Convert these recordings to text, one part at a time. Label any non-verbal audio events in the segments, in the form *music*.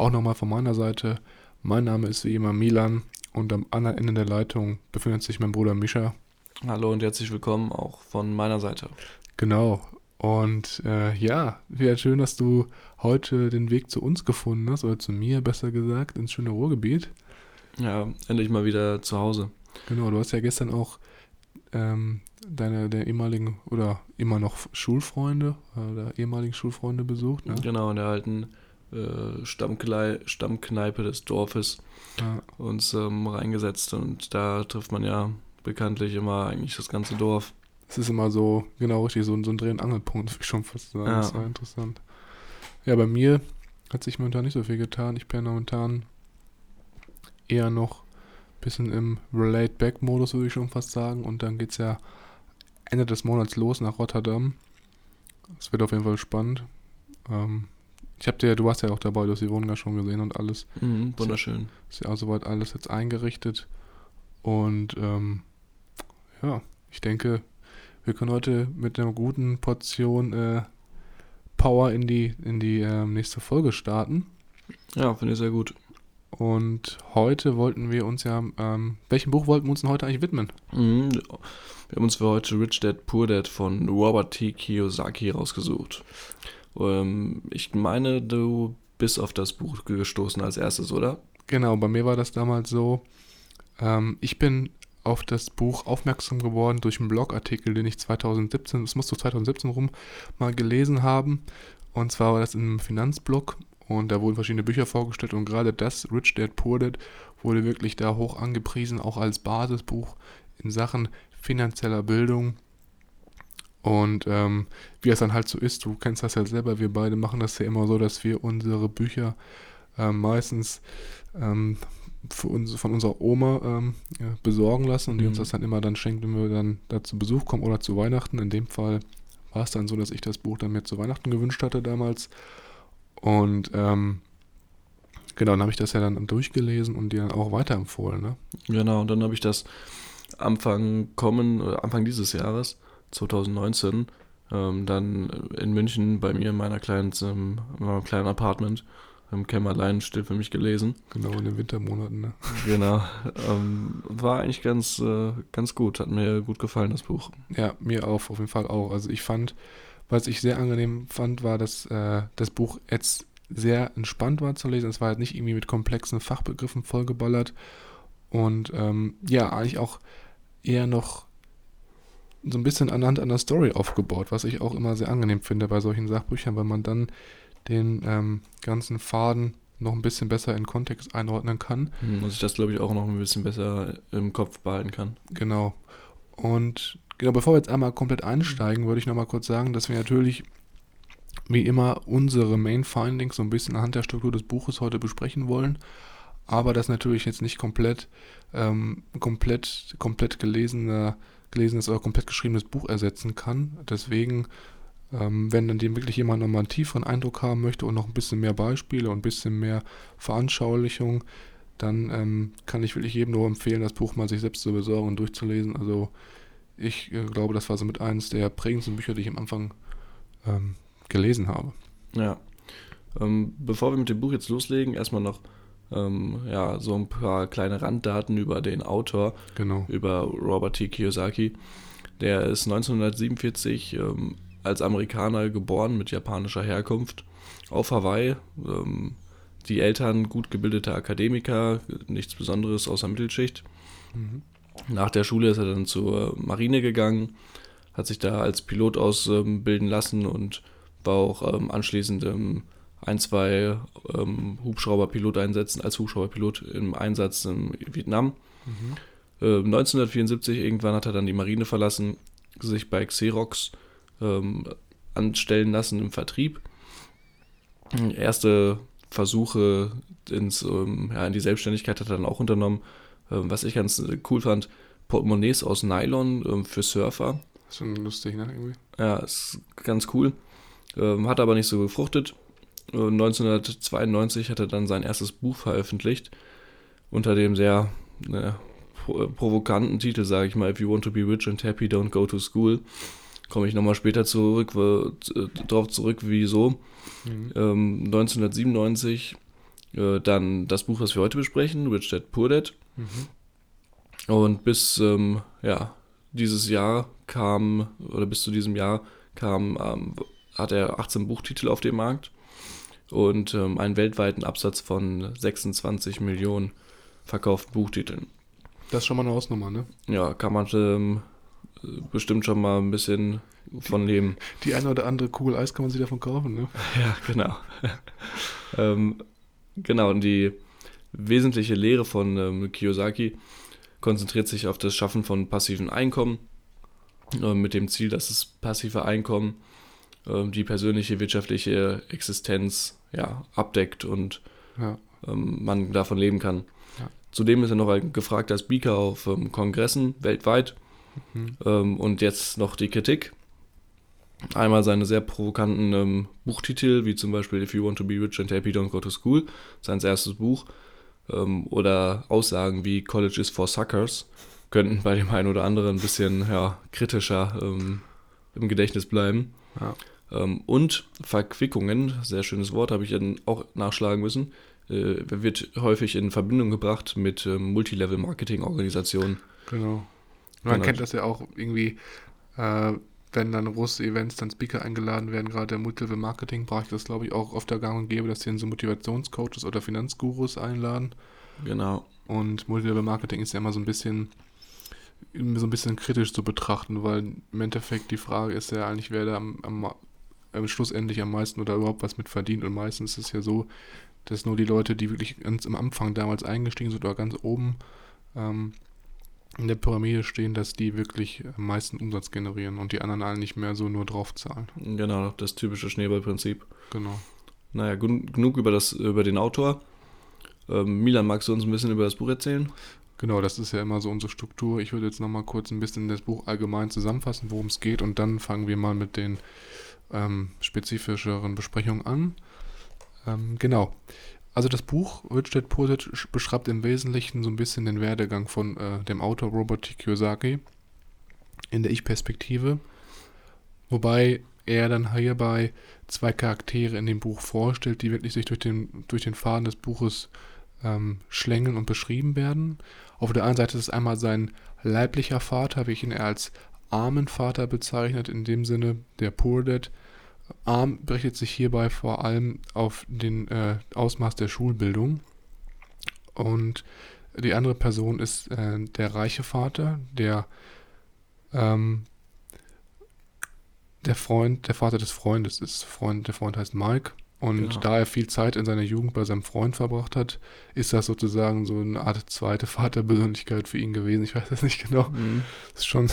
Auch nochmal von meiner Seite. Mein Name ist wie immer Milan und am anderen Ende der Leitung befindet sich mein Bruder Mischa. Hallo und herzlich willkommen auch von meiner Seite. Genau. Und äh, ja, wäre schön, dass du heute den Weg zu uns gefunden hast, oder zu mir besser gesagt, ins schöne Ruhrgebiet. Ja, endlich mal wieder zu Hause. Genau, du hast ja gestern auch ähm, deine der ehemaligen oder immer noch Schulfreunde oder ehemaligen Schulfreunde besucht. Ne? Genau, in der alten äh, Stammkle Stammkneipe des Dorfes ja. uns ähm, reingesetzt und da trifft man ja bekanntlich immer eigentlich das ganze Dorf. Es ist immer so, genau richtig, so, so ein Dreh- und Angelpunkt, würde ich schon fast sagen. Ja. Das war interessant. Ja, bei mir hat sich momentan nicht so viel getan. Ich bin momentan eher noch bisschen im Relate-Back-Modus, würde ich schon fast sagen. Und dann geht es ja Ende des Monats los nach Rotterdam. Es wird auf jeden Fall spannend. Ähm, ich habe dir, du warst ja auch dabei, du hast die Wohnung ja schon gesehen und alles. Mhm, wunderschön. Ist ja auch soweit alles jetzt eingerichtet. Und ähm, ja, ich denke, wir können heute mit einer guten Portion äh, Power in die, in die äh, nächste Folge starten. Ja, finde ich sehr gut. Und heute wollten wir uns ja, ähm, welchem Buch wollten wir uns denn heute eigentlich widmen? Mhm, wir haben uns für heute Rich Dad Poor Dad von Robert T. Kiyosaki rausgesucht. Ähm, ich meine, du bist auf das Buch gestoßen als erstes, oder? Genau, bei mir war das damals so. Ähm, ich bin auf das Buch aufmerksam geworden durch einen Blogartikel, den ich 2017, das muss so 2017 rum, mal gelesen haben. Und zwar war das in einem Finanzblog und da wurden verschiedene Bücher vorgestellt und gerade das, Rich Dad Poor Dad, wurde wirklich da hoch angepriesen, auch als Basisbuch in Sachen finanzieller Bildung. Und ähm, wie es dann halt so ist, du kennst das ja selber, wir beide machen das ja immer so, dass wir unsere Bücher äh, meistens ähm, uns, von unserer Oma ähm, ja, besorgen lassen und die mhm. uns das dann immer dann schenkt, wenn wir dann da zu Besuch kommen oder zu Weihnachten. In dem Fall war es dann so, dass ich das Buch dann mir zu Weihnachten gewünscht hatte damals. Und ähm, genau, dann habe ich das ja dann durchgelesen und dir dann auch weiterempfohlen. Ne? Genau, und dann habe ich das Anfang kommen, Anfang dieses Jahres, 2019, ähm, dann in München bei mir in meiner kleinen, in meinem kleinen Apartment im Kämmerlein still für mich gelesen. Genau, in den Wintermonaten, ne? Genau. Ähm, war eigentlich ganz, äh, ganz gut. Hat mir gut gefallen, das Buch. Ja, mir auch, auf jeden Fall auch. Also ich fand, was ich sehr angenehm fand, war, dass äh, das Buch jetzt sehr entspannt war zu lesen. Es war halt nicht irgendwie mit komplexen Fachbegriffen vollgeballert. Und ähm, ja, eigentlich auch eher noch so ein bisschen anhand einer Story aufgebaut, was ich auch immer sehr angenehm finde bei solchen Sachbüchern, weil man dann den ähm, ganzen Faden noch ein bisschen besser in Kontext einordnen kann. Hm, und ich das, glaube ich, auch noch ein bisschen besser im Kopf behalten kann. Genau. Und Genau, bevor wir jetzt einmal komplett einsteigen, würde ich nochmal kurz sagen, dass wir natürlich wie immer unsere Main Findings so ein bisschen anhand der Struktur des Buches heute besprechen wollen, aber das natürlich jetzt nicht komplett, ähm, komplett, komplett gelesene, gelesenes oder komplett geschriebenes Buch ersetzen kann. Deswegen, ähm, wenn dann dem wirklich jemand nochmal einen tieferen Eindruck haben möchte und noch ein bisschen mehr Beispiele und ein bisschen mehr Veranschaulichung, dann ähm, kann ich wirklich jedem nur empfehlen, das Buch mal sich selbst zu besorgen und durchzulesen. Also ich äh, glaube, das war so mit eines der prägendsten Bücher, die ich am Anfang ähm, gelesen habe. Ja. Ähm, bevor wir mit dem Buch jetzt loslegen, erstmal noch ähm, ja, so ein paar kleine Randdaten über den Autor, genau. über Robert T. Kiyosaki. Der ist 1947 ähm, als Amerikaner geboren mit japanischer Herkunft auf Hawaii. Ähm, die Eltern gut gebildete Akademiker, nichts Besonderes außer Mittelschicht. Mhm. Nach der Schule ist er dann zur Marine gegangen, hat sich da als Pilot ausbilden lassen und war auch ähm, anschließend ähm, ein, zwei ähm, Hubschrauberpiloteinsätzen als Hubschrauberpilot im Einsatz in Vietnam. Mhm. Äh, 1974 irgendwann hat er dann die Marine verlassen, sich bei Xerox ähm, anstellen lassen im Vertrieb. Erste Versuche ins, ähm, ja, in die Selbstständigkeit hat er dann auch unternommen. Ähm, was ich ganz cool fand, Portemonnaies aus Nylon ähm, für Surfer. Schon lustig, ne? Irgendwie. Ja, ist ganz cool. Ähm, hat aber nicht so gefruchtet. Äh, 1992 hat er dann sein erstes Buch veröffentlicht. Unter dem sehr äh, pro- provokanten Titel, sage ich mal, If you want to be rich and happy, don't go to school. Komme ich nochmal später zurück, äh, drauf zurück, wieso. Mhm. Ähm, 1997 äh, dann das Buch, was wir heute besprechen, Rich Dad Poor Dad. Mhm. Und bis ähm, ja, dieses Jahr kam, oder bis zu diesem Jahr kam, ähm, hat er 18 Buchtitel auf dem Markt und ähm, einen weltweiten Absatz von 26 Millionen verkauften Buchtiteln. Das ist schon mal eine Hausnummer, ne? Ja, kann man ähm, bestimmt schon mal ein bisschen von leben. Die eine oder andere Kugel Eis kann man sich davon kaufen, ne? *laughs* Ja, genau. *laughs* ähm, genau, und die wesentliche Lehre von ähm, Kiyosaki konzentriert sich auf das Schaffen von passiven Einkommen, äh, mit dem Ziel, dass das passive Einkommen äh, die persönliche wirtschaftliche Existenz ja, abdeckt und Ja. ähm, man davon leben kann. Ja. Zudem ist er noch ein gefragter Speaker auf ähm, Kongressen weltweit Mhm. ähm, und jetzt noch die Kritik. Einmal seine sehr provokanten ähm, Buchtitel, wie zum Beispiel If You Want to Be Rich and Happy, Don't Go to School, sein erstes Buch. Ähm, oder Aussagen wie College is for Suckers könnten bei dem einen oder anderen ein bisschen ja, kritischer ähm, im Gedächtnis bleiben. Ja. Ähm, und Verquickungen, sehr schönes Wort, habe ich dann auch nachschlagen müssen, äh, wird häufig in Verbindung gebracht mit ähm, Multilevel-Marketing-Organisationen. Genau. Man Genau. kennt das ja auch irgendwie, äh, wenn dann große Events, dann Speaker eingeladen werden, gerade der Multilevel-Marketing-Bereich, das glaube ich auch oft der Gang und gäbe, dass sie dann so Motivationscoaches oder Finanzgurus einladen. Genau. Und Multilevel-Marketing ist ja immer so ein bisschen so ein bisschen kritisch zu betrachten, weil im Endeffekt die Frage ist ja eigentlich, wer da am, am, am schlussendlich am meisten oder überhaupt was mit verdient. Und meistens ist es ja so, dass nur die Leute, die wirklich ganz am Anfang damals eingestiegen sind oder ganz oben ähm, in der Pyramide stehen, dass die wirklich am meisten Umsatz generieren und die anderen alle nicht mehr so nur drauf zahlen. Genau, das typische Schneeballprinzip. Genau. Naja, gen genug über, das, über den Autor. Ähm, Milan, magst du uns ein bisschen über das Buch erzählen? Genau, das ist ja immer so unsere Struktur. Ich würde jetzt nochmal kurz ein bisschen das Buch allgemein zusammenfassen, worum es geht, und dann fangen wir mal mit den ähm, spezifischeren Besprechungen an. Ähm, genau. Also das Buch Rich Dad Poor Dad sch- beschreibt im Wesentlichen so ein bisschen den Werdegang von äh, dem Autor Robert T. Kiyosaki in der Ich-Perspektive, wobei er dann hierbei zwei Charaktere in dem Buch vorstellt, die wirklich sich durch den, durch den Faden des Buches ähm, schlängeln und beschrieben werden. Auf der einen Seite ist es einmal sein leiblicher Vater, wie ich ihn als armen Vater bezeichnet, in dem Sinne der Poor Dad. Arm berichtet sich hierbei vor allem auf den äh, Ausmaß der Schulbildung. Und die andere Person ist äh, der reiche Vater, der ähm, der Freund, der Vater des Freundes ist. Freund, der Freund heißt Mike. Und Genau. da er viel Zeit in seiner Jugend bei seinem Freund verbracht hat, ist das sozusagen so eine Art zweite Vaterpersönlichkeit für ihn gewesen. Ich weiß das nicht genau. Mhm. ist schon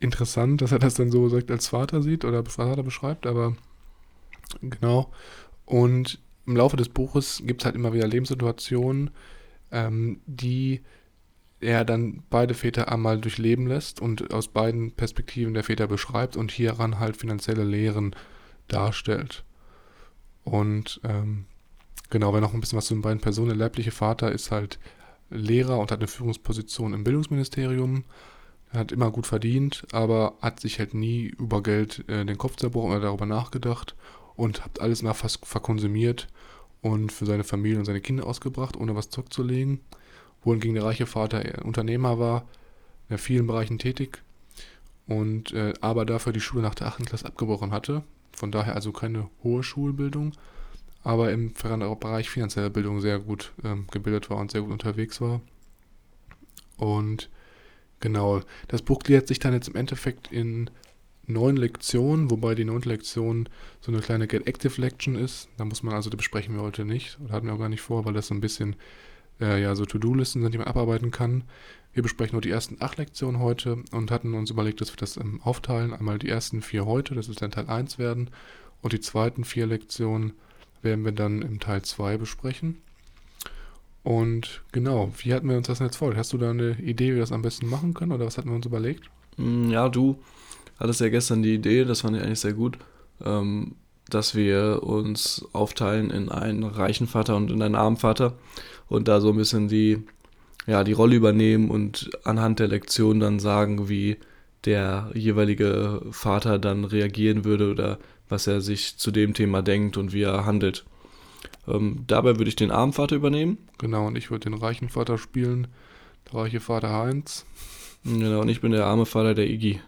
interessant, dass er das dann so direkt als Vater sieht oder Vater beschreibt, aber genau. Und im Laufe des Buches gibt es halt immer wieder Lebenssituationen, ähm, die er dann beide Väter einmal durchleben lässt und aus beiden Perspektiven der Väter beschreibt und hieran halt finanzielle Lehren darstellt. Und ähm, genau, wenn noch ein bisschen was zu den beiden Personen. Der leibliche Vater ist halt Lehrer und hat eine Führungsposition im Bildungsministerium. Hat immer gut verdient, aber hat sich halt nie über Geld äh, den Kopf zerbrochen oder darüber nachgedacht und hat alles mal fast verkonsumiert und für seine Familie und seine Kinder ausgebracht, ohne was zurückzulegen. Wohingegen der reiche Vater eher Unternehmer war, in vielen Bereichen tätig und äh, aber dafür die Schule nach der 8. Klasse abgebrochen hatte. Von daher also keine hohe Schulbildung, aber im Bereich finanzieller Bildung sehr gut ähm, gebildet war und sehr gut unterwegs war. Und genau, das Buch gliedert sich dann jetzt im Endeffekt in neun Lektionen, wobei die neunte Lektion so eine kleine Get Active Lection ist. Da muss man also, die besprechen wir heute nicht, oder hatten wir auch gar nicht vor, weil das so ein bisschen äh, ja so To-Do-Listen sind, die man abarbeiten kann. Wir besprechen nur die ersten acht Lektionen heute und hatten uns überlegt, dass wir das ähm, aufteilen. Einmal die ersten vier heute, das ist dann Teil 1 werden, und die zweiten vier Lektionen werden wir dann im Teil 2 besprechen. Und genau, wie hatten wir uns das jetzt vor? Hast du da eine Idee, wie wir das am besten machen können oder was hatten wir uns überlegt? Mm, Ja, du hattest ja gestern die Idee, das fand ich eigentlich sehr gut, ähm, dass wir uns aufteilen in einen reichen Vater und in einen armen Vater und da so ein bisschen die, ja, die Rolle übernehmen und anhand der Lektion dann sagen, wie der jeweilige Vater dann reagieren würde oder was er sich zu dem Thema denkt und wie er handelt. Ähm, dabei würde ich den armen Vater übernehmen. Genau, und ich würde den reichen Vater spielen, der reiche Vater Heinz. Genau, und ich bin der arme Vater der Iggy.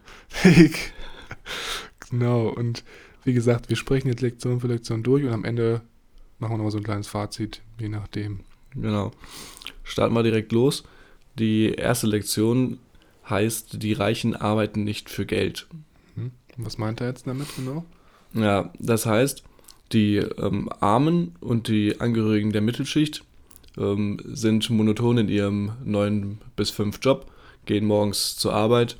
genau, und wie gesagt, wir sprechen jetzt Lektion für Lektion durch und am Ende machen wir nochmal so ein kleines Fazit, je nachdem. Genau. Starten wir direkt los. Die erste Lektion heißt, die Reichen arbeiten nicht für Geld. Hm? Was meint er jetzt damit genau? Ja, das heißt, die ähm, Armen und die Angehörigen der Mittelschicht ähm, sind monoton in ihrem 9 bis 5 Job, gehen morgens zur Arbeit,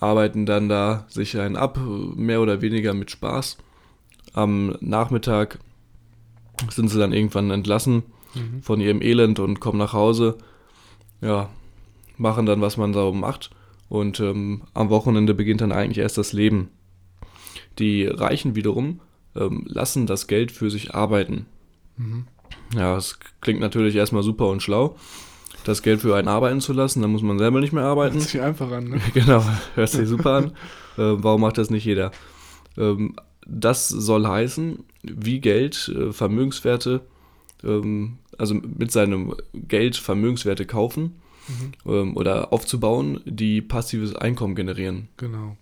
arbeiten dann da sich einen ab, mehr oder weniger mit Spaß. Am Nachmittag sind sie dann irgendwann entlassen Mhm. von ihrem Elend und kommen nach Hause. Ja, machen dann, was man so macht. Und ähm, am Wochenende beginnt dann eigentlich erst das Leben. Die Reichen wiederum ähm, lassen das Geld für sich arbeiten. Mhm. Ja, es klingt natürlich erstmal super und schlau, das Geld für einen arbeiten zu lassen. Dann muss man selber nicht mehr arbeiten. Hört sich einfach an, ne? *laughs* genau, hört sich super an. *laughs* Äh, warum macht das nicht jeder? Ähm, das soll heißen, wie Geld äh, Vermögenswerte, ähm, also mit seinem Geld Vermögenswerte kaufen Mhm. ähm, oder aufzubauen, die passives Einkommen generieren. Genau.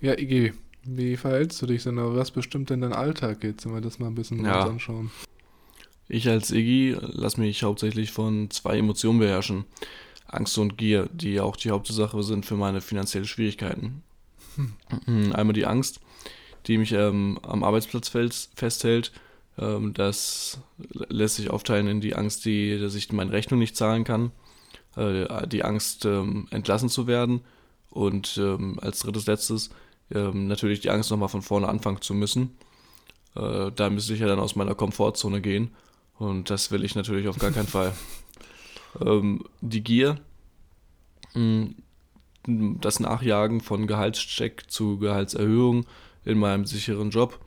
Ja, Iggy, wie verhältst du dich denn? Aber was bestimmt denn dein Alltag jetzt, wenn wir das mal ein bisschen Ja. anschauen? Ich als Iggy lasse mich hauptsächlich von zwei Emotionen beherrschen. Angst und Gier, die auch die Hauptursache sind für meine finanziellen Schwierigkeiten. Mhm, *clears throat* Einmal die Angst, die mich ähm, am Arbeitsplatz festhält. Ähm, das lässt sich aufteilen in die Angst, die, dass ich meine Rechnung nicht zahlen kann. Äh, die Angst, ähm, entlassen zu werden. Und ähm, als drittes, letztes ähm, natürlich die Angst, nochmal von vorne anfangen zu müssen. Äh, da müsste ich ja dann aus meiner Komfortzone gehen. Und das will ich natürlich auf gar keinen *laughs* Fall. Ähm, die Gier, mh, das Nachjagen von Gehaltscheck zu Gehaltserhöhung in meinem sicheren Job,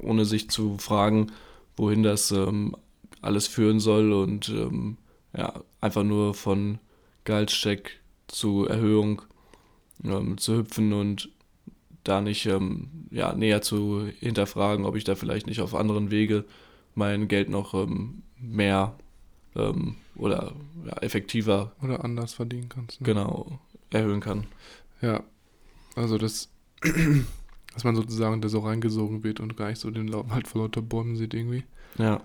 ohne sich zu fragen, wohin das ähm, alles führen soll und ähm, ja, einfach nur von Gehaltscheck zu Erhöhung ähm, zu hüpfen und da nicht ähm, ja, näher zu hinterfragen, ob ich da vielleicht nicht auf anderen Wege mein Geld noch ähm, mehr ähm, oder ja, effektiver Oder anders verdienen kannst. Ne? genau erhöhen kann. Ja, also das, *clears throat* dass man sozusagen da so reingesogen wird und gar nicht so den Wald vor lauter Bäumen sieht irgendwie. Ja,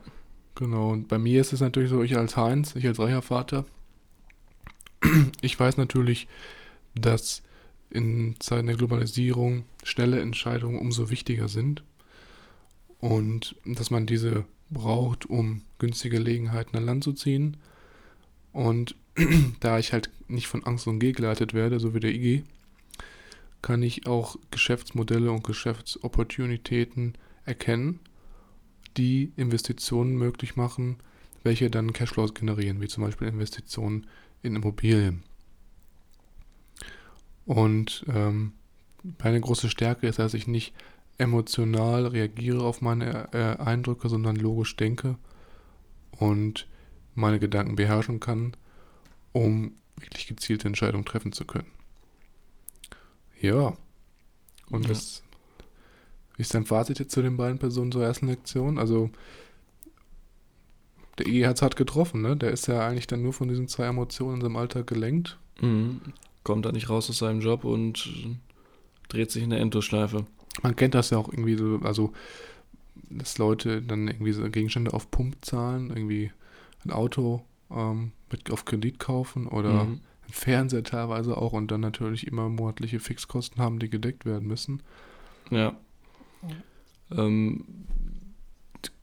Genau, und bei mir ist es natürlich so, ich als Heinz, ich als reicher Vater, *clears throat* ich weiß natürlich, dass in Zeiten der Globalisierung schnelle Entscheidungen umso wichtiger sind und dass man diese braucht, um günstige Gelegenheiten an Land zu ziehen. Und *clears throat* da ich halt nicht von Angst und Gier geleitet werde, so wie der IG, kann ich auch Geschäftsmodelle und Geschäftsopportunitäten erkennen, die Investitionen möglich machen, welche dann Cashflows generieren, wie zum Beispiel Investitionen in Immobilien. Und ähm, meine große Stärke ist, dass ich nicht emotional reagiere auf meine äh, Eindrücke, sondern logisch denke und meine Gedanken beherrschen kann, um wirklich gezielte Entscheidungen treffen zu können. Ja. Und Ja. das wie ist dein Fazit jetzt zu den beiden Personen zur ersten Lektion? Also, der E hat es hart getroffen, ne? Der ist ja eigentlich dann nur von diesen zwei Emotionen in seinem Alltag gelenkt. mhm. Kommt da nicht raus aus seinem Job und dreht sich in der Endlosschleife. Man kennt das ja auch irgendwie so, also, dass Leute dann irgendwie so Gegenstände auf Pump zahlen, irgendwie ein Auto ähm, mit auf Kredit kaufen oder Mhm. ein Fernseher teilweise auch und dann natürlich immer monatliche Fixkosten haben, die gedeckt werden müssen. Ja. Ähm,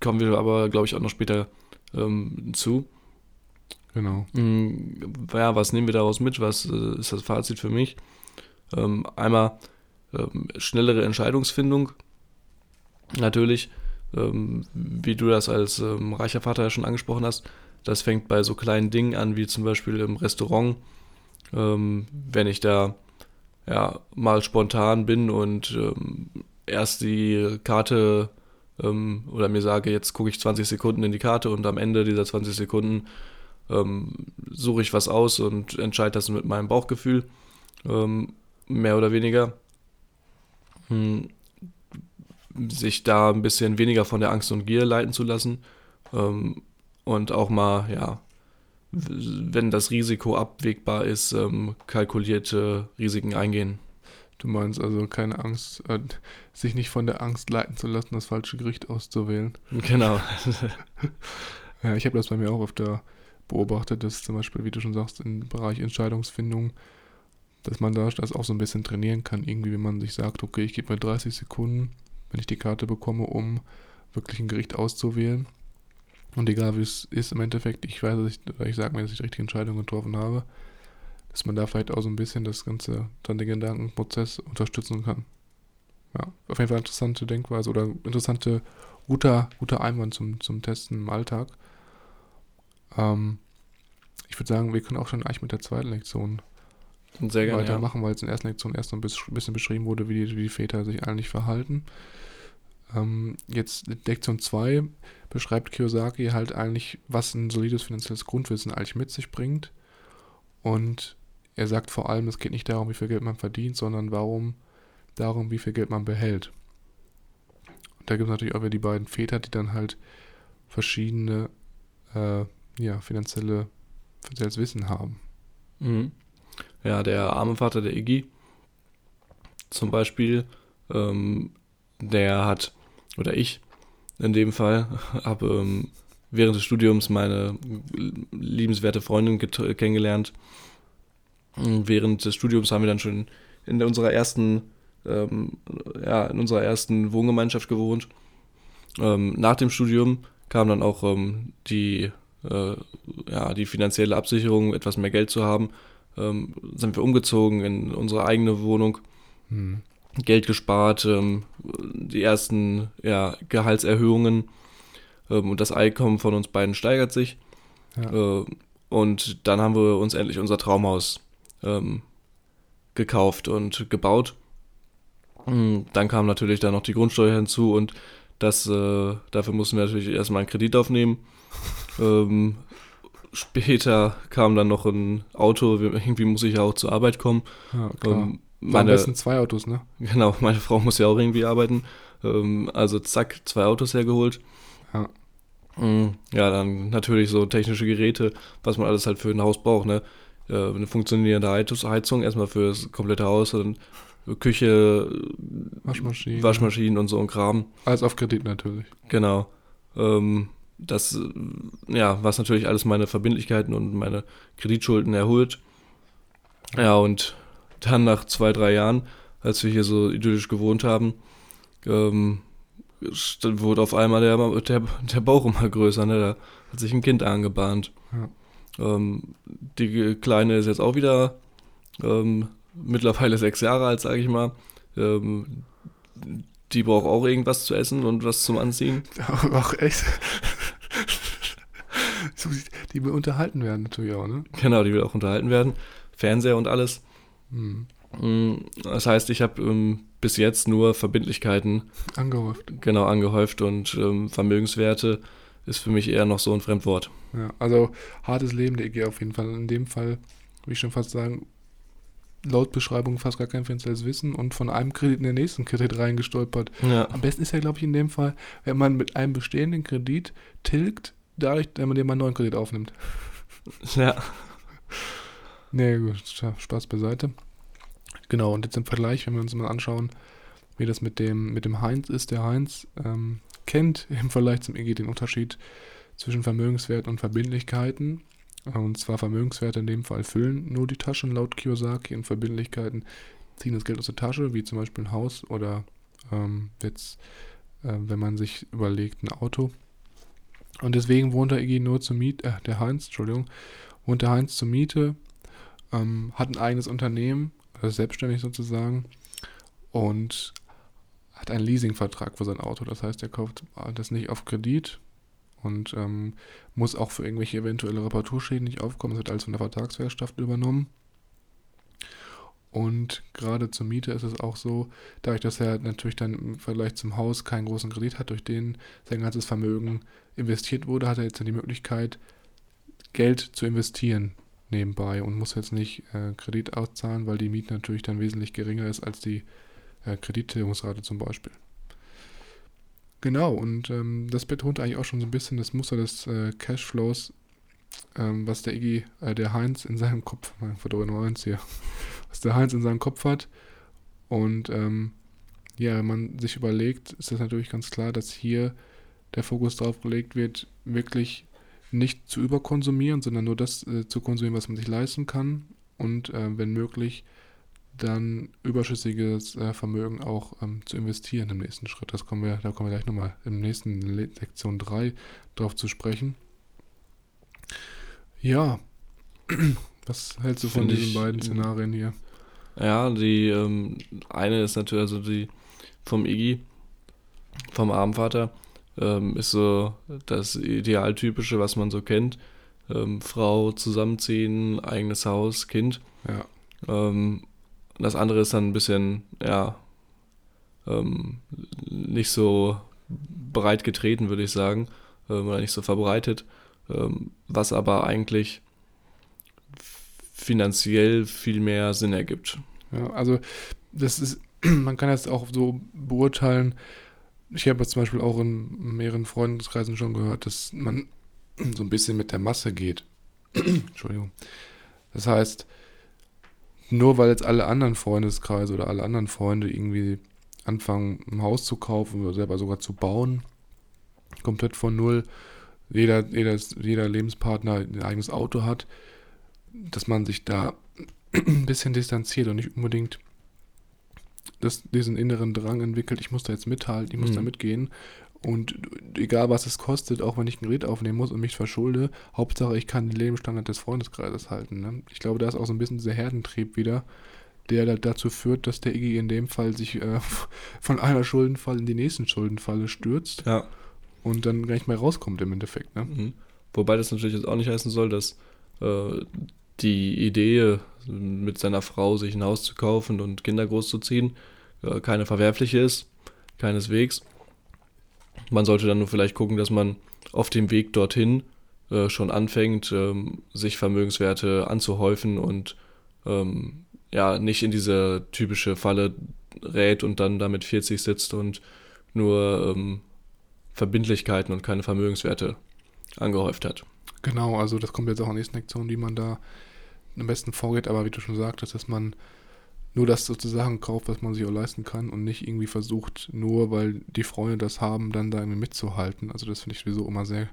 kommen wir aber, glaube ich, auch noch später ähm, zu. Genau. Mm, Ja, was nehmen wir daraus mit? Was äh, ist das Fazit für mich? Ähm, einmal ähm, schnellere Entscheidungsfindung. Natürlich, ähm, wie du das als reicher Vater ja schon angesprochen hast, das fängt bei so kleinen Dingen an, wie zum Beispiel im Restaurant. Wenn ich da ja mal spontan bin und erst die Karte oder mir sage, jetzt gucke ich 20 Sekunden in die Karte und am Ende dieser 20 Sekunden ähm, suche ich was aus und entscheide das mit meinem Bauchgefühl, ähm, mehr oder weniger. Hm, sich da ein bisschen weniger von der Angst und Gier leiten zu lassen ähm, und auch mal, ja, wenn das Risiko abwägbar ist, ähm, kalkulierte Risiken eingehen. Du meinst also keine Angst, äh, sich nicht von der Angst leiten zu lassen, das falsche Gericht auszuwählen. Genau. *laughs* ja, ich habe das bei mir auch öfter beobachtet, dass zum Beispiel, wie du schon sagst, im Bereich Entscheidungsfindung, dass man da das auch so ein bisschen trainieren kann, irgendwie, wenn man sich sagt, okay, ich gebe mir 30 Sekunden, wenn ich die Karte bekomme, um wirklich ein Gericht auszuwählen. Und egal wie es ist im Endeffekt, ich weiß, dass ich, ich sage mir, dass ich die richtige Entscheidung getroffen habe, dass man da vielleicht auch so ein bisschen das Ganze, dann den Gedankenprozess unterstützen kann. Ja, auf jeden Fall interessante Denkweise oder interessante, guter, guter Einwand zum, zum Testen im Alltag. Ähm, ich würde sagen, wir können auch schon eigentlich mit der zweiten Lektion Sehr gerne, weitermachen, ja. weil es in der ersten Lektion erst noch ein bisschen beschrieben wurde, wie die, wie die Väter sich eigentlich verhalten. Ähm, jetzt Lektion 2 beschreibt Kiyosaki halt eigentlich, was ein solides finanzielles Grundwissen eigentlich mit sich bringt. Und er sagt vor allem, es geht nicht darum, wie viel Geld man verdient, sondern warum, darum, wie viel Geld man behält. Und da gibt es natürlich auch wieder die beiden Väter, die dann halt verschiedene äh, ja, finanzielle, finanzielles Wissen haben. Mhm. Ja, der arme Vater der Iggy zum Beispiel, ähm, der hat, oder ich in dem Fall, *laughs* habe ähm, während des Studiums meine liebenswerte Freundin kennengelernt. Während des Studiums haben wir dann schon in unserer ersten, ähm, ja, in unserer ersten Wohngemeinschaft gewohnt. Ähm, nach dem Studium kam dann auch ähm, die äh, ja, die finanzielle Absicherung, etwas mehr Geld zu haben, ähm, sind wir umgezogen in unsere eigene Wohnung, hm. Geld gespart, ähm, die ersten ja, Gehaltserhöhungen ähm, und das Einkommen von uns beiden steigert sich. Ja. Äh, und dann haben wir uns endlich unser Traumhaus ähm, gekauft und gebaut. Hm, dann kam natürlich dann noch die Grundsteuer hinzu und das, äh, dafür mussten wir natürlich erstmal einen Kredit aufnehmen. Ähm, später kam dann noch ein Auto, irgendwie muss ich ja auch zur Arbeit kommen. Ja, klar. Ähm, meine, am besten zwei Autos, ne? Genau, *laughs* meine Frau muss ja auch irgendwie arbeiten. Ähm, also zack, zwei Autos hergeholt. Ja. Mm, ja, dann natürlich so technische Geräte, was man alles halt für ein Haus braucht, ne? Äh, eine funktionierende Heizung, erstmal für das komplette Haus, dann Küche, Waschmaschinen. Waschmaschinen und so ein Kram. Alles auf Kredit natürlich. Genau. Ähm, das, ja, was natürlich alles meine Verbindlichkeiten und meine Kreditschulden erholt. Ja, und dann nach zwei, drei Jahren, als wir hier so idyllisch gewohnt haben, ähm, wurde auf einmal der, der, der Bauch immer größer, ne? Da hat sich ein Kind angebahnt. Ja. Ähm, die Kleine ist jetzt auch wieder ähm, mittlerweile sechs Jahre alt, sage ich mal. Ähm, die braucht auch irgendwas zu essen und was zum Anziehen. *laughs* Ach, echt? *laughs* die will unterhalten werden natürlich auch, ne? Genau, die will auch unterhalten werden. Fernseher und alles. Hm. Das heißt, ich habe ähm, bis jetzt nur Verbindlichkeiten angehäuft. Genau, angehäuft und ähm, Vermögenswerte ist für mich eher noch so ein Fremdwort. Ja, also hartes Leben der EG auf jeden Fall. In dem Fall würde ich schon fast sagen, laut Beschreibung fast gar kein finanzielles Wissen und von einem Kredit in den nächsten Kredit reingestolpert. Ja. Am besten ist ja, glaube ich, in dem Fall, wenn man mit einem bestehenden Kredit tilgt, dadurch, wenn man den mal einen neuen Kredit aufnimmt. *laughs* Ja. Nee, gut, Spaß beiseite. Genau, und jetzt im Vergleich, wenn wir uns mal anschauen, wie das mit dem, mit dem Heinz ist. Der Heinz ähm, kennt im Vergleich zum EG den Unterschied zwischen Vermögenswert und Verbindlichkeiten. Und zwar Vermögenswerte in dem Fall füllen nur die Taschen laut Kiyosaki und Verbindlichkeiten ziehen das Geld aus der Tasche, wie zum Beispiel ein Haus oder ähm, jetzt, äh, wenn man sich überlegt, ein Auto. Und deswegen wohnt der Iggy nur zur Miete, äh, der Heinz, Entschuldigung, wohnt der Heinz zur Miete, ähm, hat ein eigenes Unternehmen, also selbstständig sozusagen, und hat einen Leasingvertrag für sein Auto. Das heißt, er kauft das nicht auf Kredit und ähm, muss auch für irgendwelche eventuelle Reparaturschäden nicht aufkommen. Das wird alles von der Vertragswerkstatt übernommen. Und gerade zur Miete ist es auch so, dadurch, dass er natürlich dann im Vergleich zum Haus keinen großen Kredit hat, durch den sein ganzes Vermögen investiert wurde, hat er jetzt dann die Möglichkeit, Geld zu investieren nebenbei und muss jetzt nicht äh, Kredit auszahlen, weil die Miete natürlich dann wesentlich geringer ist als die äh, Kredittilgungsrate zum Beispiel. Genau, und ähm, das betont eigentlich auch schon so ein bisschen das Muster des äh, Cashflows, ähm, was der Iggy, äh, der Heinz in seinem Kopf, mein Nummer 1 hier, was der Heinz in seinem Kopf hat. Und ähm, ja, wenn man sich überlegt, ist das natürlich ganz klar, dass hier der Fokus darauf gelegt wird, wirklich nicht zu überkonsumieren, sondern nur das äh, zu konsumieren, was man sich leisten kann und äh, wenn möglich dann überschüssiges äh, Vermögen auch ähm, zu investieren im nächsten Schritt. Das kommen wir, da kommen wir gleich nochmal im nächsten Le Lektion 3 drauf zu sprechen. Ja, was hältst du von diesen ich, beiden Szenarien hier? Ja, die ähm, eine ist natürlich, also die vom Iggy, vom Armenvater, ähm, ist so das Idealtypische, was man so kennt. Ähm, Frau zusammenziehen, eigenes Haus, Kind. Ja, Ähm, das andere ist dann ein bisschen, ja, ähm, nicht so breit getreten, würde ich sagen, ähm, oder nicht so verbreitet, was aber eigentlich finanziell viel mehr Sinn ergibt. ja, also das ist, *clears throat* man kann das auch so beurteilen. Ich habe zum Beispiel auch in mehreren Freundeskreisen schon gehört, dass man *clears throat* so ein bisschen mit der Masse geht. *clears throat* Entschuldigung. Das heißt, nur weil jetzt alle anderen Freundeskreise oder alle anderen Freunde irgendwie anfangen, ein Haus zu kaufen oder selber sogar zu bauen, komplett von null, jeder, jeder, jeder Lebenspartner ein eigenes Auto hat, dass man sich da ein bisschen distanziert und nicht unbedingt das, diesen inneren Drang entwickelt, ich muss da jetzt mithalten, ich muss Mhm. da mitgehen. Und egal was es kostet, auch wenn ich ein Gerät aufnehmen muss und mich verschulde, Hauptsache ich kann den Lebensstandard des Freundeskreises halten. Ne? Ich glaube, da ist auch so ein bisschen dieser Herdentrieb wieder, der da dazu führt, dass der Iggy in dem Fall sich äh, *laughs* von einer Schuldenfalle in die nächsten Schuldenfalle stürzt Ja. und dann gar nicht mehr rauskommt im Endeffekt. Ne? Mhm. Wobei das natürlich jetzt auch nicht heißen soll, dass äh, die Idee, mit seiner Frau sich ein Haus zu kaufen und Kinder großzuziehen, äh, keine verwerfliche ist. Keineswegs. Man sollte dann nur vielleicht gucken, dass man auf dem Weg dorthin äh, schon anfängt, ähm, sich Vermögenswerte anzuhäufen und ähm, ja, nicht in diese typische Falle rät und dann damit 40 sitzt und nur ähm, Verbindlichkeiten und keine Vermögenswerte angehäuft hat. Genau, also das kommt jetzt auch in der nächsten Lektion, wie man da am besten vorgeht, aber wie du schon sagtest, dass man nur das sozusagen kauft, was man sich auch leisten kann und nicht irgendwie versucht, nur weil die Freunde das haben, dann da irgendwie mitzuhalten. Also das finde ich sowieso immer sehr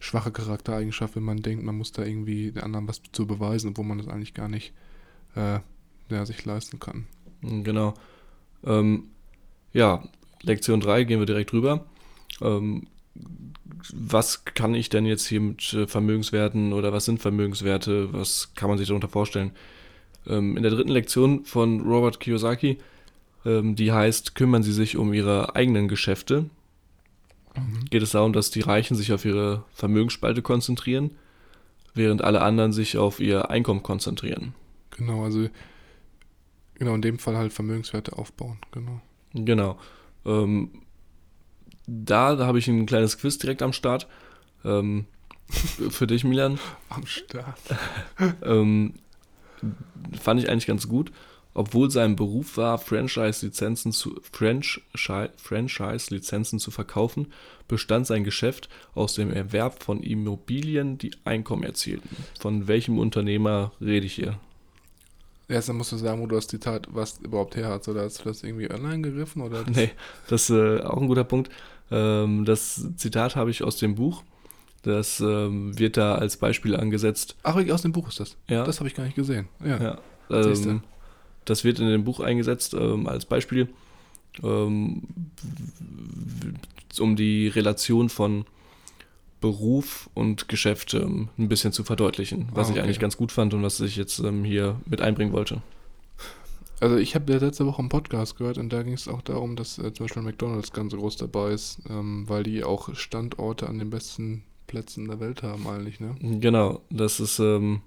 schwache Charaktereigenschaft, wenn man denkt, man muss da irgendwie den anderen was zu beweisen, obwohl man das eigentlich gar nicht äh, ja, sich leisten kann. Genau. Ähm, ja, Lektion 3 gehen wir direkt rüber. Ähm, was kann ich denn jetzt hier mit äh, Vermögenswerten oder was sind Vermögenswerte? Was kann man sich darunter vorstellen? Ähm, in der dritten Lektion von Robert Kiyosaki, ähm, die heißt, kümmern Sie sich um Ihre eigenen Geschäfte, geht es darum, dass die Reichen sich auf ihre Vermögensspalte konzentrieren, während alle anderen sich auf ihr Einkommen konzentrieren. Genau, also genau in dem Fall halt Vermögenswerte aufbauen, genau. Genau. Ähm, da, da habe ich ein kleines Quiz direkt am Start. Ähm, *laughs* für dich, Milan. Am Start. *laughs* Ähm, fand ich eigentlich ganz gut. Obwohl sein Beruf war, Franchise-Lizenzen zu, Franchise- Franchise-Lizenzen zu verkaufen, bestand sein Geschäft aus dem Erwerb von Immobilien, die Einkommen erzielten. Von welchem Unternehmer rede ich hier? Erst dann musst du sagen, wo du das Zitat was überhaupt her hast. Oder hast du das irgendwie online gegriffen? Oder Nee, das ist äh, auch ein guter Punkt. Ähm, das Zitat habe ich aus dem Buch. Das ähm, wird da als Beispiel angesetzt. Ach, aus dem Buch ist das. Ja, Das habe ich gar nicht gesehen. Ja. ja ähm, das wird in dem Buch eingesetzt ähm, als Beispiel, ähm, um die Relation von Beruf und Geschäft ähm, ein bisschen zu verdeutlichen, was Ah, ich okay. eigentlich ganz gut fand und was ich jetzt hier mit einbringen wollte. Also ich habe letzte Woche einen Podcast gehört und da ging es auch darum, dass äh, zum Beispiel McDonalds ganz groß dabei ist, ähm, weil die auch Standorte an den besten Plätzen der Welt haben eigentlich, ne? Genau, das ist, ähm,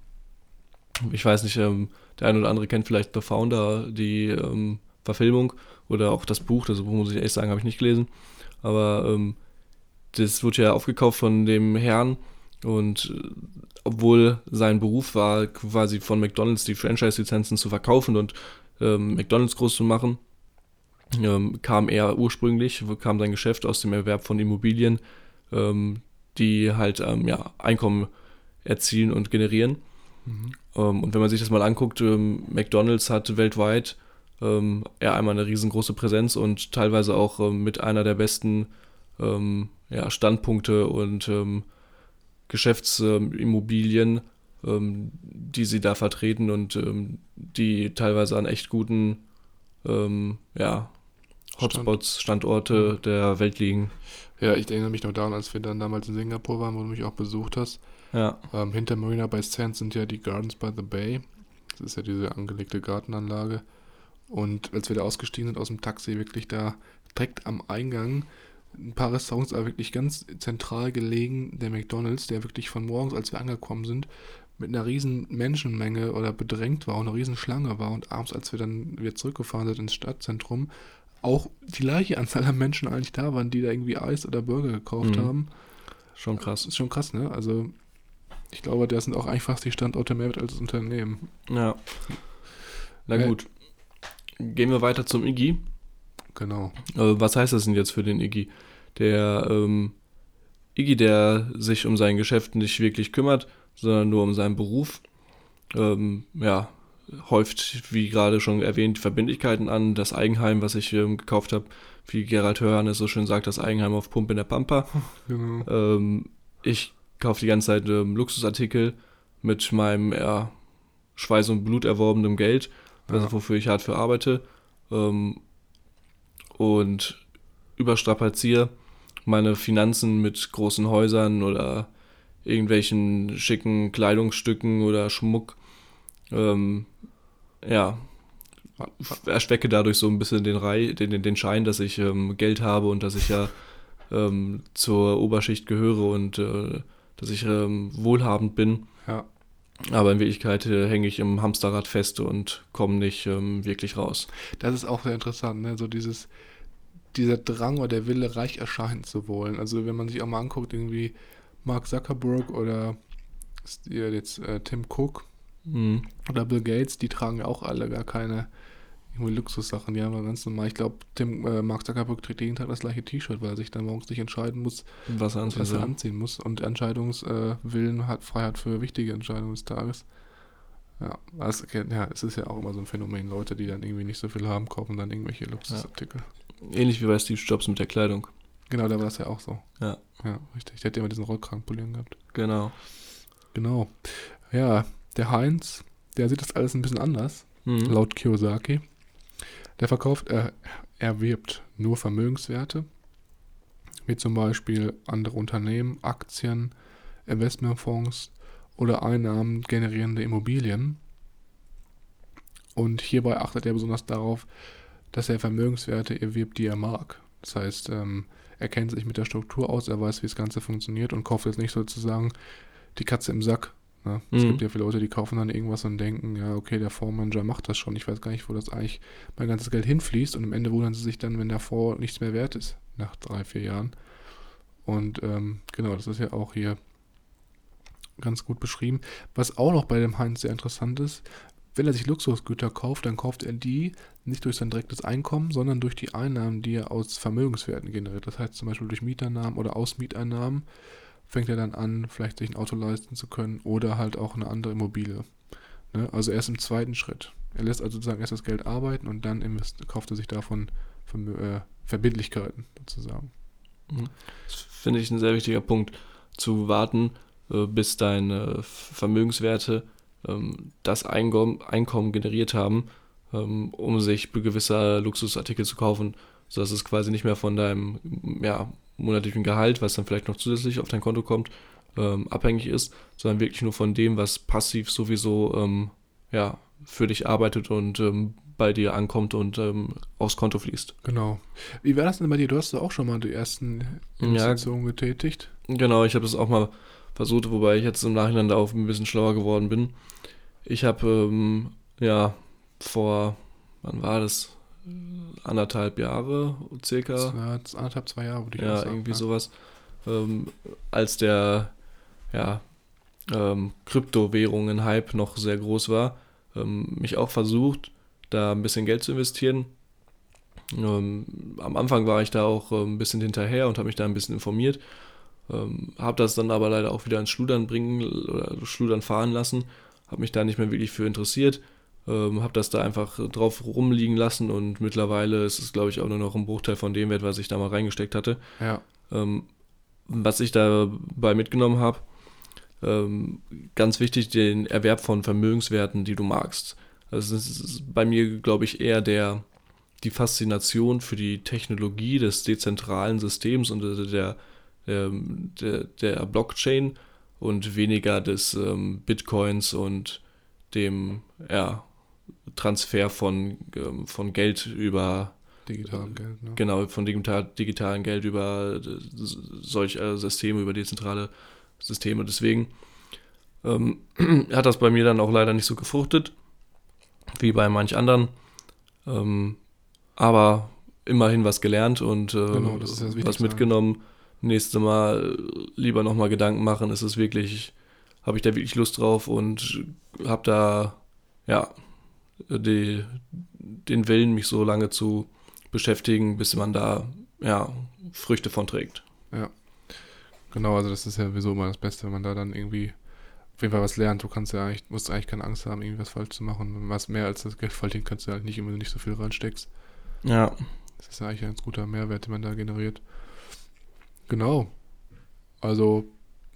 ich weiß nicht, ähm, der eine oder andere kennt vielleicht The Founder, die ähm, Verfilmung oder auch das Buch, das Buch muss ich echt sagen, habe ich nicht gelesen, aber ähm, das wurde ja aufgekauft von dem Herrn und äh, obwohl sein Beruf war, quasi von McDonalds die Franchise-Lizenzen zu verkaufen und ähm, McDonalds groß zu machen, ähm, kam er ursprünglich, kam sein Geschäft aus dem Erwerb von Immobilien, ähm, die halt ähm, ja, Einkommen erzielen und generieren. Mhm. Ähm, und wenn man sich das mal anguckt, ähm, McDonalds hat weltweit ja einmal eine riesengroße Präsenz und teilweise auch mit einer der besten ja, Standpunkte und ähm, die sie da vertreten und die teilweise an echt guten ja, Hotspots, Standorte mhm. der Welt liegen. Ja, ich erinnere mich noch daran, als wir dann damals in Singapur waren, wo du mich auch besucht hast. Ja. Ähm, hinter Marina Bay Sands sind ja die Gardens by the Bay. Das ist ja diese angelegte Gartenanlage. Und als wir da ausgestiegen sind aus dem Taxi, wirklich da direkt am Eingang, ein paar Restaurants, aber wirklich ganz zentral gelegen, der McDonalds, der wirklich von morgens, als wir angekommen sind, mit einer riesen Menschenmenge oder bedrängt war und eine riesen Schlange war und abends, als wir dann wieder zurückgefahren sind ins Stadtzentrum, auch die gleiche Anzahl an Menschen eigentlich da waren, die da irgendwie Eis oder Burger gekauft mhm. haben. Schon krass. Ist schon krass, ne? Also, ich glaube, da sind auch eigentlich fast die Standorte mehr als das Unternehmen. Ja. Na gut. Gehen wir weiter zum Iggy. Genau. Äh, was heißt das denn jetzt für den Iggy? Der ähm, Iggy, der sich um sein Geschäft nicht wirklich kümmert, sondern nur um seinen Beruf. Ähm, ja, häuft, wie gerade schon erwähnt, Verbindlichkeiten an. Das Eigenheim, was ich ähm, gekauft habe, wie Gerald Hörnes so schön sagt, das Eigenheim auf Pump in der Pampa. *laughs* Genau. Ähm, ich kaufe die ganze Zeit ähm, Luxusartikel mit meinem ja, Schweiß und Blut erworbenem Geld, also ja. wofür ich hart für arbeite. Ähm, und überstrapaziere meine Finanzen mit großen Häusern oder irgendwelchen schicken Kleidungsstücken oder Schmuck ähm, ja, erschwecke dadurch so ein bisschen den, Rei den, den Schein, dass ich ähm, Geld habe und dass ich ja ähm, zur Oberschicht gehöre und äh, dass ich ähm, wohlhabend bin. Ja. Aber in Wirklichkeit äh, hänge ich im Hamsterrad fest und komme nicht ähm, wirklich raus. Das ist auch sehr interessant, ne? So dieses, dieser Drang oder der Wille, reich erscheinen zu wollen. Also wenn man sich auch mal anguckt, irgendwie Mark Zuckerberg oder jetzt äh, Tim Cook, Mhm. Oder Bill Gates, die tragen ja auch alle gar keine irgendwie Luxussachen. Die haben ja ganz normal. Ich glaube, Tim äh, Mark Zuckerberg trägt jeden Tag das gleiche T-Shirt, weil er sich dann morgens nicht entscheiden muss, was er, was er anziehen muss. Und Entscheidungswillen äh, hat Freiheit für wichtige Entscheidungen des Tages. Ja, also, ja, es ist ja auch immer so ein Phänomen. Leute, die dann irgendwie nicht so viel haben, kaufen dann irgendwelche Luxusartikel. Ja. Ähnlich wie bei Steve Jobs mit der Kleidung. Genau, da war es ja auch so. Ja. Ja, richtig. Der hat immer diesen Rollkragenpullieren gehabt. Genau. Genau. Ja, der Heinz, der sieht das alles ein bisschen anders, mhm. laut Kiyosaki. Der verkauft, er erwirbt nur Vermögenswerte, wie zum Beispiel andere Unternehmen, Aktien, Investmentfonds oder Einnahmen generierende Immobilien. Und hierbei achtet er besonders darauf, dass er Vermögenswerte erwirbt, die er mag. Das heißt, ähm, er kennt sich mit der Struktur aus, er weiß, wie das Ganze funktioniert und kauft jetzt nicht sozusagen die Katze im Sack, Ne? Es mhm. gibt ja viele Leute, die kaufen dann irgendwas und denken, ja, okay, der Fondsmanager macht das schon. Ich weiß gar nicht, wo das eigentlich mein ganzes Geld hinfließt. Und am Ende wundern sie sich dann, wenn der Fonds nichts mehr wert ist, nach drei, vier Jahren. Und ähm, genau, das ist ja auch hier ganz gut beschrieben. Was auch noch bei dem Heinz sehr interessant ist, wenn er sich Luxusgüter kauft, dann kauft er die nicht durch sein direktes Einkommen, sondern durch die Einnahmen, die er aus Vermögenswerten generiert. Das heißt zum Beispiel durch Mieteinnahmen oder Ausmieteinnahmen fängt er dann an, vielleicht sich ein Auto leisten zu können oder halt auch eine andere Immobilie. Ne? Also erst im zweiten Schritt. Er lässt also sozusagen erst das Geld arbeiten und dann kauft er sich davon äh, Verbindlichkeiten sozusagen. Mhm. Das finde ich ein sehr wichtiger Punkt, zu warten, äh, bis deine Vermögenswerte ähm, das Einkommen, Einkommen generiert haben, ähm, um sich gewisse Luxusartikel zu kaufen, sodass es quasi nicht mehr von deinem ja, monatlichen Gehalt, was dann vielleicht noch zusätzlich auf dein Konto kommt, ähm, abhängig ist, sondern wirklich nur von dem, was passiv sowieso ähm, ja, für dich arbeitet und ähm, bei dir ankommt und ähm, aufs Konto fließt. Genau. Wie war das denn bei dir? Du hast ja auch schon mal die ersten Ja. Investitionen getätigt. Genau, ich habe das auch mal versucht, wobei ich jetzt im Nachhinein da auch ein bisschen schlauer geworden bin. Ich habe, ähm, ja, vor, wann war das? Anderthalb Jahre circa. Das war jetzt anderthalb, zwei Jahre, würde ich ja, sagen. irgendwie sowas. Ähm, als der, ja, ähm, Kryptowährungen-Hype noch sehr groß war, ähm, mich auch versucht, da ein bisschen Geld zu investieren. Ähm, am Anfang war ich da auch ähm, ein bisschen hinterher und habe mich da ein bisschen informiert. Ähm, habe das dann aber leider auch wieder ins Schludern bringen oder Schludern fahren lassen. Habe mich da nicht mehr wirklich für interessiert. Ähm, habe das da einfach drauf rumliegen lassen und mittlerweile ist es, glaube ich, auch nur noch ein Bruchteil von dem Wert, was ich da mal reingesteckt hatte. Ja, Ähm, was ich dabei mitgenommen habe, ähm, ganz wichtig, den Erwerb von Vermögenswerten, die du magst. Also es ist bei mir, glaube ich, eher der, die Faszination für die Technologie des dezentralen Systems und der, der, der, der Blockchain und weniger des ähm, Bitcoins und dem ja, Transfer von, ähm, von Geld über digitalen Geld. Ne? Genau, von digital, digitalen Geld über äh, solch äh, Systeme, über dezentrale Systeme. Deswegen ähm, *clears throat* hat das bei mir dann auch leider nicht so gefruchtet, wie bei manch anderen. Ähm, aber immerhin was gelernt und äh, Genau, was mitgenommen. Nächstes Mal lieber nochmal Gedanken machen, ist es wirklich, habe ich da wirklich Lust drauf und habe da, ja, die, den Willen, mich so lange zu beschäftigen, bis man da ja, Früchte von trägt. Genau, also das ist ja sowieso immer das Beste, wenn man da dann irgendwie auf jeden Fall was lernt. Du kannst ja eigentlich, musst eigentlich keine Angst haben, irgendwas falsch zu machen. Wenn was mehr als das Geld verdient, kannst du halt nicht, wenn du nicht so viel reinsteckst. Ja, Das ist ja eigentlich ein ganz guter Mehrwert, den man da generiert. Genau. Also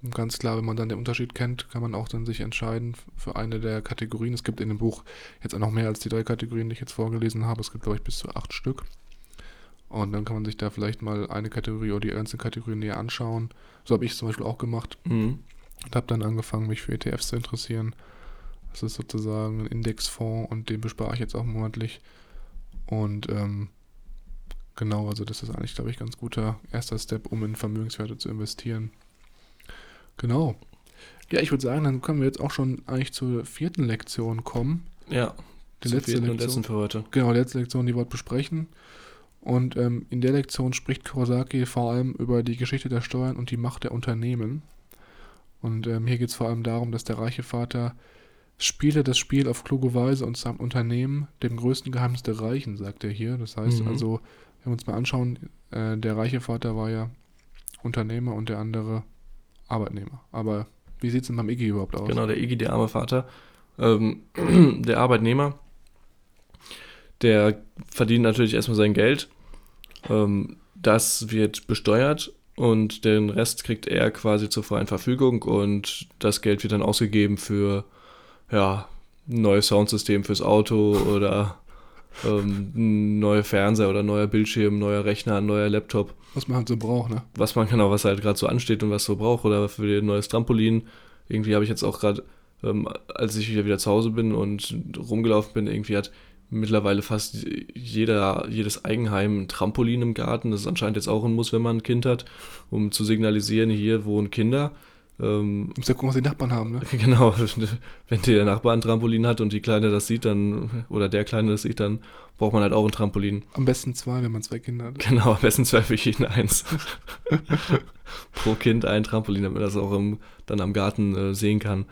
ganz klar, wenn man dann den Unterschied kennt, kann man auch dann sich entscheiden für eine der Kategorien. Es gibt in dem Buch jetzt auch noch mehr als die drei Kategorien, die ich jetzt vorgelesen habe. Es gibt, glaube ich, bis zu acht Stück. Und dann kann man sich da vielleicht mal eine Kategorie oder die einzelnen Kategorien näher anschauen. So habe ich es zum Beispiel auch gemacht mhm. und habe dann angefangen, mich für ETFs zu interessieren. Das ist sozusagen ein Indexfonds und den bespare ich jetzt auch monatlich. Und ähm, genau, also das ist eigentlich, glaube ich, ganz guter erster Step, um in Vermögenswerte zu investieren. Genau. Ja, ich würde sagen, dann können wir jetzt auch schon eigentlich zur vierten Lektion kommen. ja. Die letzte vierten und Lektion. letzten für heute. Genau, die letzte Lektion, die wir heute besprechen. Und ähm, in der Lektion spricht Kurosaki vor allem über die Geschichte der Steuern und die Macht der Unternehmen. Und ähm, hier geht es vor allem darum, dass der reiche Vater spielte das Spiel auf kluge Weise und seinem Unternehmen dem größten Geheimnis der Reichen, sagt er hier. Das heißt Mhm. also, wenn wir uns mal anschauen, äh, der reiche Vater war ja Unternehmer und der andere Arbeitnehmer. Aber wie sieht es denn beim Iggy überhaupt aus? Genau, der Iggy, der arme Vater. Ähm, *clears throat* der Arbeitnehmer, der verdient natürlich erstmal sein Geld. Ähm, das wird besteuert und den Rest kriegt er quasi zur freien Verfügung und das Geld wird dann ausgegeben für ja, ein neues Soundsystem fürs Auto oder ähm, neuer Fernseher oder neuer Bildschirm, neuer Rechner, neuer Laptop Was man halt so braucht, ne? was man genau, was halt gerade so ansteht und was so braucht oder für ein neues Trampolin. Irgendwie habe ich jetzt auch gerade, ähm, als ich wieder, wieder zu Hause bin und rumgelaufen bin, irgendwie hat mittlerweile fast jeder, jedes Eigenheim ein Trampolin im Garten. Das ist anscheinend jetzt auch ein Muss, wenn man ein Kind hat, um zu signalisieren, hier wohnen Kinder. Ähm, Muss ja gucken, was die Nachbarn haben, ne? *laughs* Genau, wenn der Nachbar ein Trampolin hat und die Kleine das sieht, dann, oder der Kleine das sieht, dann braucht man halt auch ein Trampolin. Am besten zwei, wenn man zwei Kinder hat. Genau, am besten zwei für jeden eins. *laughs* Pro Kind ein Trampolin, damit man das auch im, dann am Garten äh, sehen kann.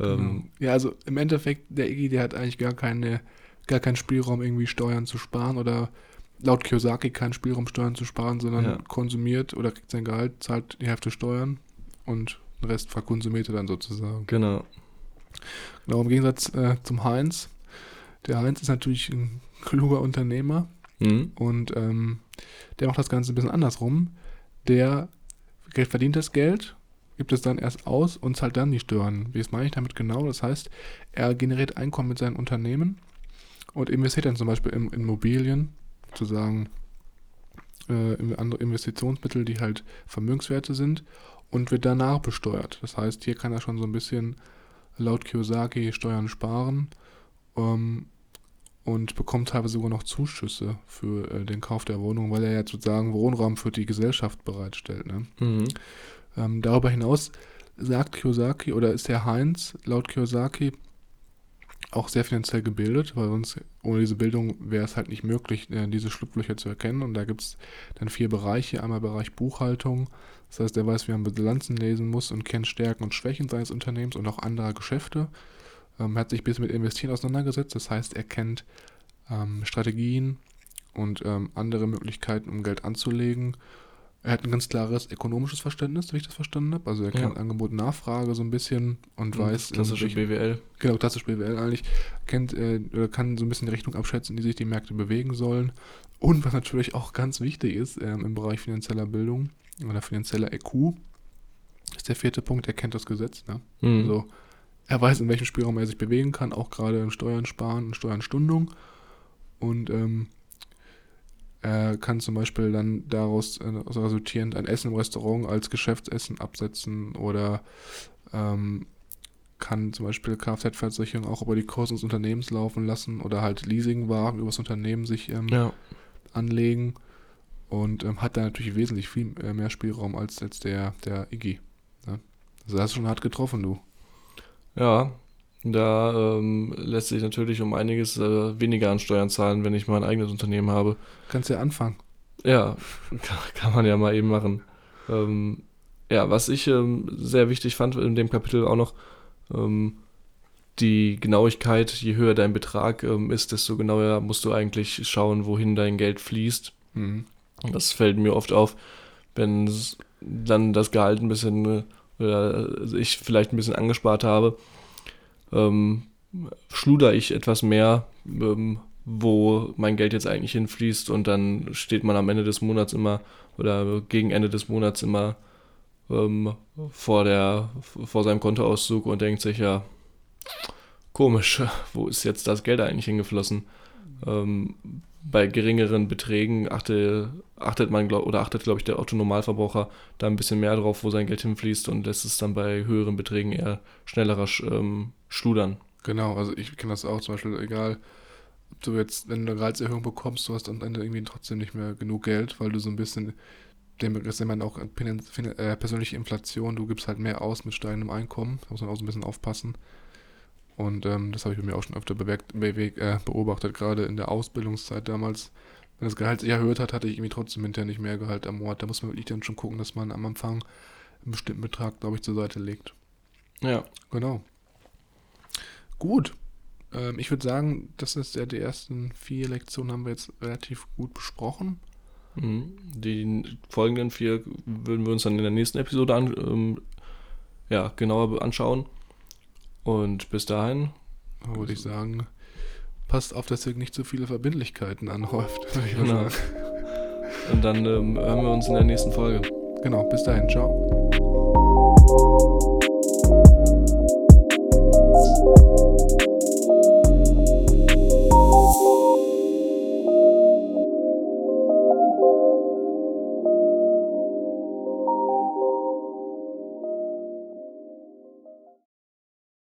Ähm, Genau. Ja, also im Endeffekt, der Iggy, der hat eigentlich gar keine, gar keinen Spielraum, irgendwie Steuern zu sparen oder laut Kiyosaki keinen Spielraum, Steuern zu sparen, sondern Ja. konsumiert oder kriegt sein Gehalt, zahlt die Hälfte Steuern und den Rest verkonsumiert er dann sozusagen. Genau. Genau, im Gegensatz äh, zum Heinz. Der Heinz ist natürlich ein kluger Unternehmer Mhm. und ähm, der macht das Ganze ein bisschen andersrum. Der verdient das Geld, gibt es dann erst aus und zahlt dann die Steuern. Wie meine ich damit genau? Das heißt, er generiert Einkommen mit seinen Unternehmen und investiert dann zum Beispiel in Immobilien, sozusagen äh, in andere Investitionsmittel, die halt Vermögenswerte sind und wird danach besteuert. Das heißt, hier kann er schon so ein bisschen laut Kiyosaki Steuern sparen. Ähm, und bekommt teilweise sogar noch Zuschüsse für äh, den Kauf der Wohnung, weil er ja sozusagen Wohnraum für die Gesellschaft bereitstellt. Ne? Mhm. Ähm, darüber hinaus sagt Kiyosaki oder ist der Heinz laut Kiyosaki auch sehr finanziell gebildet, weil sonst ohne diese Bildung wäre es halt nicht möglich, äh, diese Schlupflöcher zu erkennen. Und da gibt es dann vier Bereiche. Einmal Bereich Buchhaltung, das heißt, er weiß, wie man Bilanzen lesen muss und kennt Stärken und Schwächen seines Unternehmens und auch anderer Geschäfte. Ähm, hat sich ein bisschen mit Investieren auseinandergesetzt, das heißt, er kennt ähm, Strategien und ähm, andere Möglichkeiten, um Geld anzulegen er hat ein ganz klares ökonomisches Verständnis, wie ich das verstanden habe. Also er kennt Ja. Angebot und Nachfrage so ein bisschen und weiß. in Klassische BWL. Genau, klassisch BWL eigentlich. Kennt äh, oder kann so ein bisschen die Richtung abschätzen, in die sich die Märkte bewegen sollen. Und was natürlich auch ganz wichtig ist ähm, im Bereich finanzieller Bildung oder finanzieller EQ, ist der vierte Punkt, er kennt das Gesetz. Ne? Mhm. Also er weiß, in welchem Spielraum er sich bewegen kann, auch gerade im Steuern sparen und Steuernstundung. Und ähm, er kann zum Beispiel dann daraus äh, resultierend ein Essen im Restaurant als Geschäftsessen absetzen oder ähm, kann zum Beispiel Kfz-Versicherung auch über die Kosten des Unternehmens laufen lassen oder halt Leasingwagen über das Unternehmen sich ähm, Ja. anlegen und ähm, hat da natürlich wesentlich viel äh, mehr Spielraum als jetzt der, der Iggy. Ne? Also hast du schon hart getroffen, du. Ja, da ähm, lässt sich natürlich um einiges äh, weniger an Steuern zahlen, wenn ich mein eigenes Unternehmen habe. Kannst ja anfangen. Ja, *laughs* kann, kann man ja mal eben machen. Ähm, ja, was ich ähm, sehr wichtig fand in dem Kapitel auch noch, ähm, die Genauigkeit, je höher dein Betrag ähm, ist, desto genauer musst du eigentlich schauen, wohin dein Geld fließt. Mhm. Das fällt mir oft auf, wenn dann das Gehalt ein bisschen äh, oder ich vielleicht ein bisschen angespart habe, ähm, schluder ich etwas mehr, ähm, wo mein Geld jetzt eigentlich hinfließt und dann steht man am Ende des Monats immer oder gegen Ende des Monats immer ähm, vor der vor seinem Kontoauszug und denkt sich ja komisch, *laughs* wo ist jetzt das Geld eigentlich hingeflossen? Ähm, bei geringeren Beträgen achte, achtet man glaub, oder achtet glaube ich der Autonormalverbraucher da ein bisschen mehr drauf, wo sein Geld hinfließt und lässt es dann bei höheren Beträgen eher schnellerer sch- ähm, schludern. Genau, also ich kenne das auch zum Beispiel, egal, ob du jetzt, wenn du eine Gehaltserhöhung bekommst, du hast am Ende irgendwie trotzdem nicht mehr genug Geld, weil du so ein bisschen, dem Begriff nennt man auch Fin- äh, persönliche Inflation, du gibst halt mehr aus mit steigendem Einkommen, da muss man auch so ein bisschen aufpassen. Und ähm, das habe ich bei mir auch schon öfter bewegt, beweg, äh, beobachtet, gerade in der Ausbildungszeit damals. Wenn das Gehalt sich erhöht hat, hatte ich irgendwie trotzdem hinterher nicht mehr Gehalt am Monat. Da muss man wirklich dann schon gucken, dass man am Anfang einen bestimmten Betrag, glaube ich, zur Seite legt. Ja, Genau. Gut. Ähm, ich würde sagen, das ist ja die ersten vier Lektionen haben wir jetzt relativ gut besprochen. mhm. die folgenden vier würden wir uns dann in der nächsten Episode an, ähm, ja, genauer anschauen. Und bis dahin, Da würde ich sagen, passt auf, dass ihr nicht zu viele Verbindlichkeiten anhäuft. *laughs* Genau. und dann ähm, hören wir uns in der nächsten Folge. Genau, bis dahin, ciao.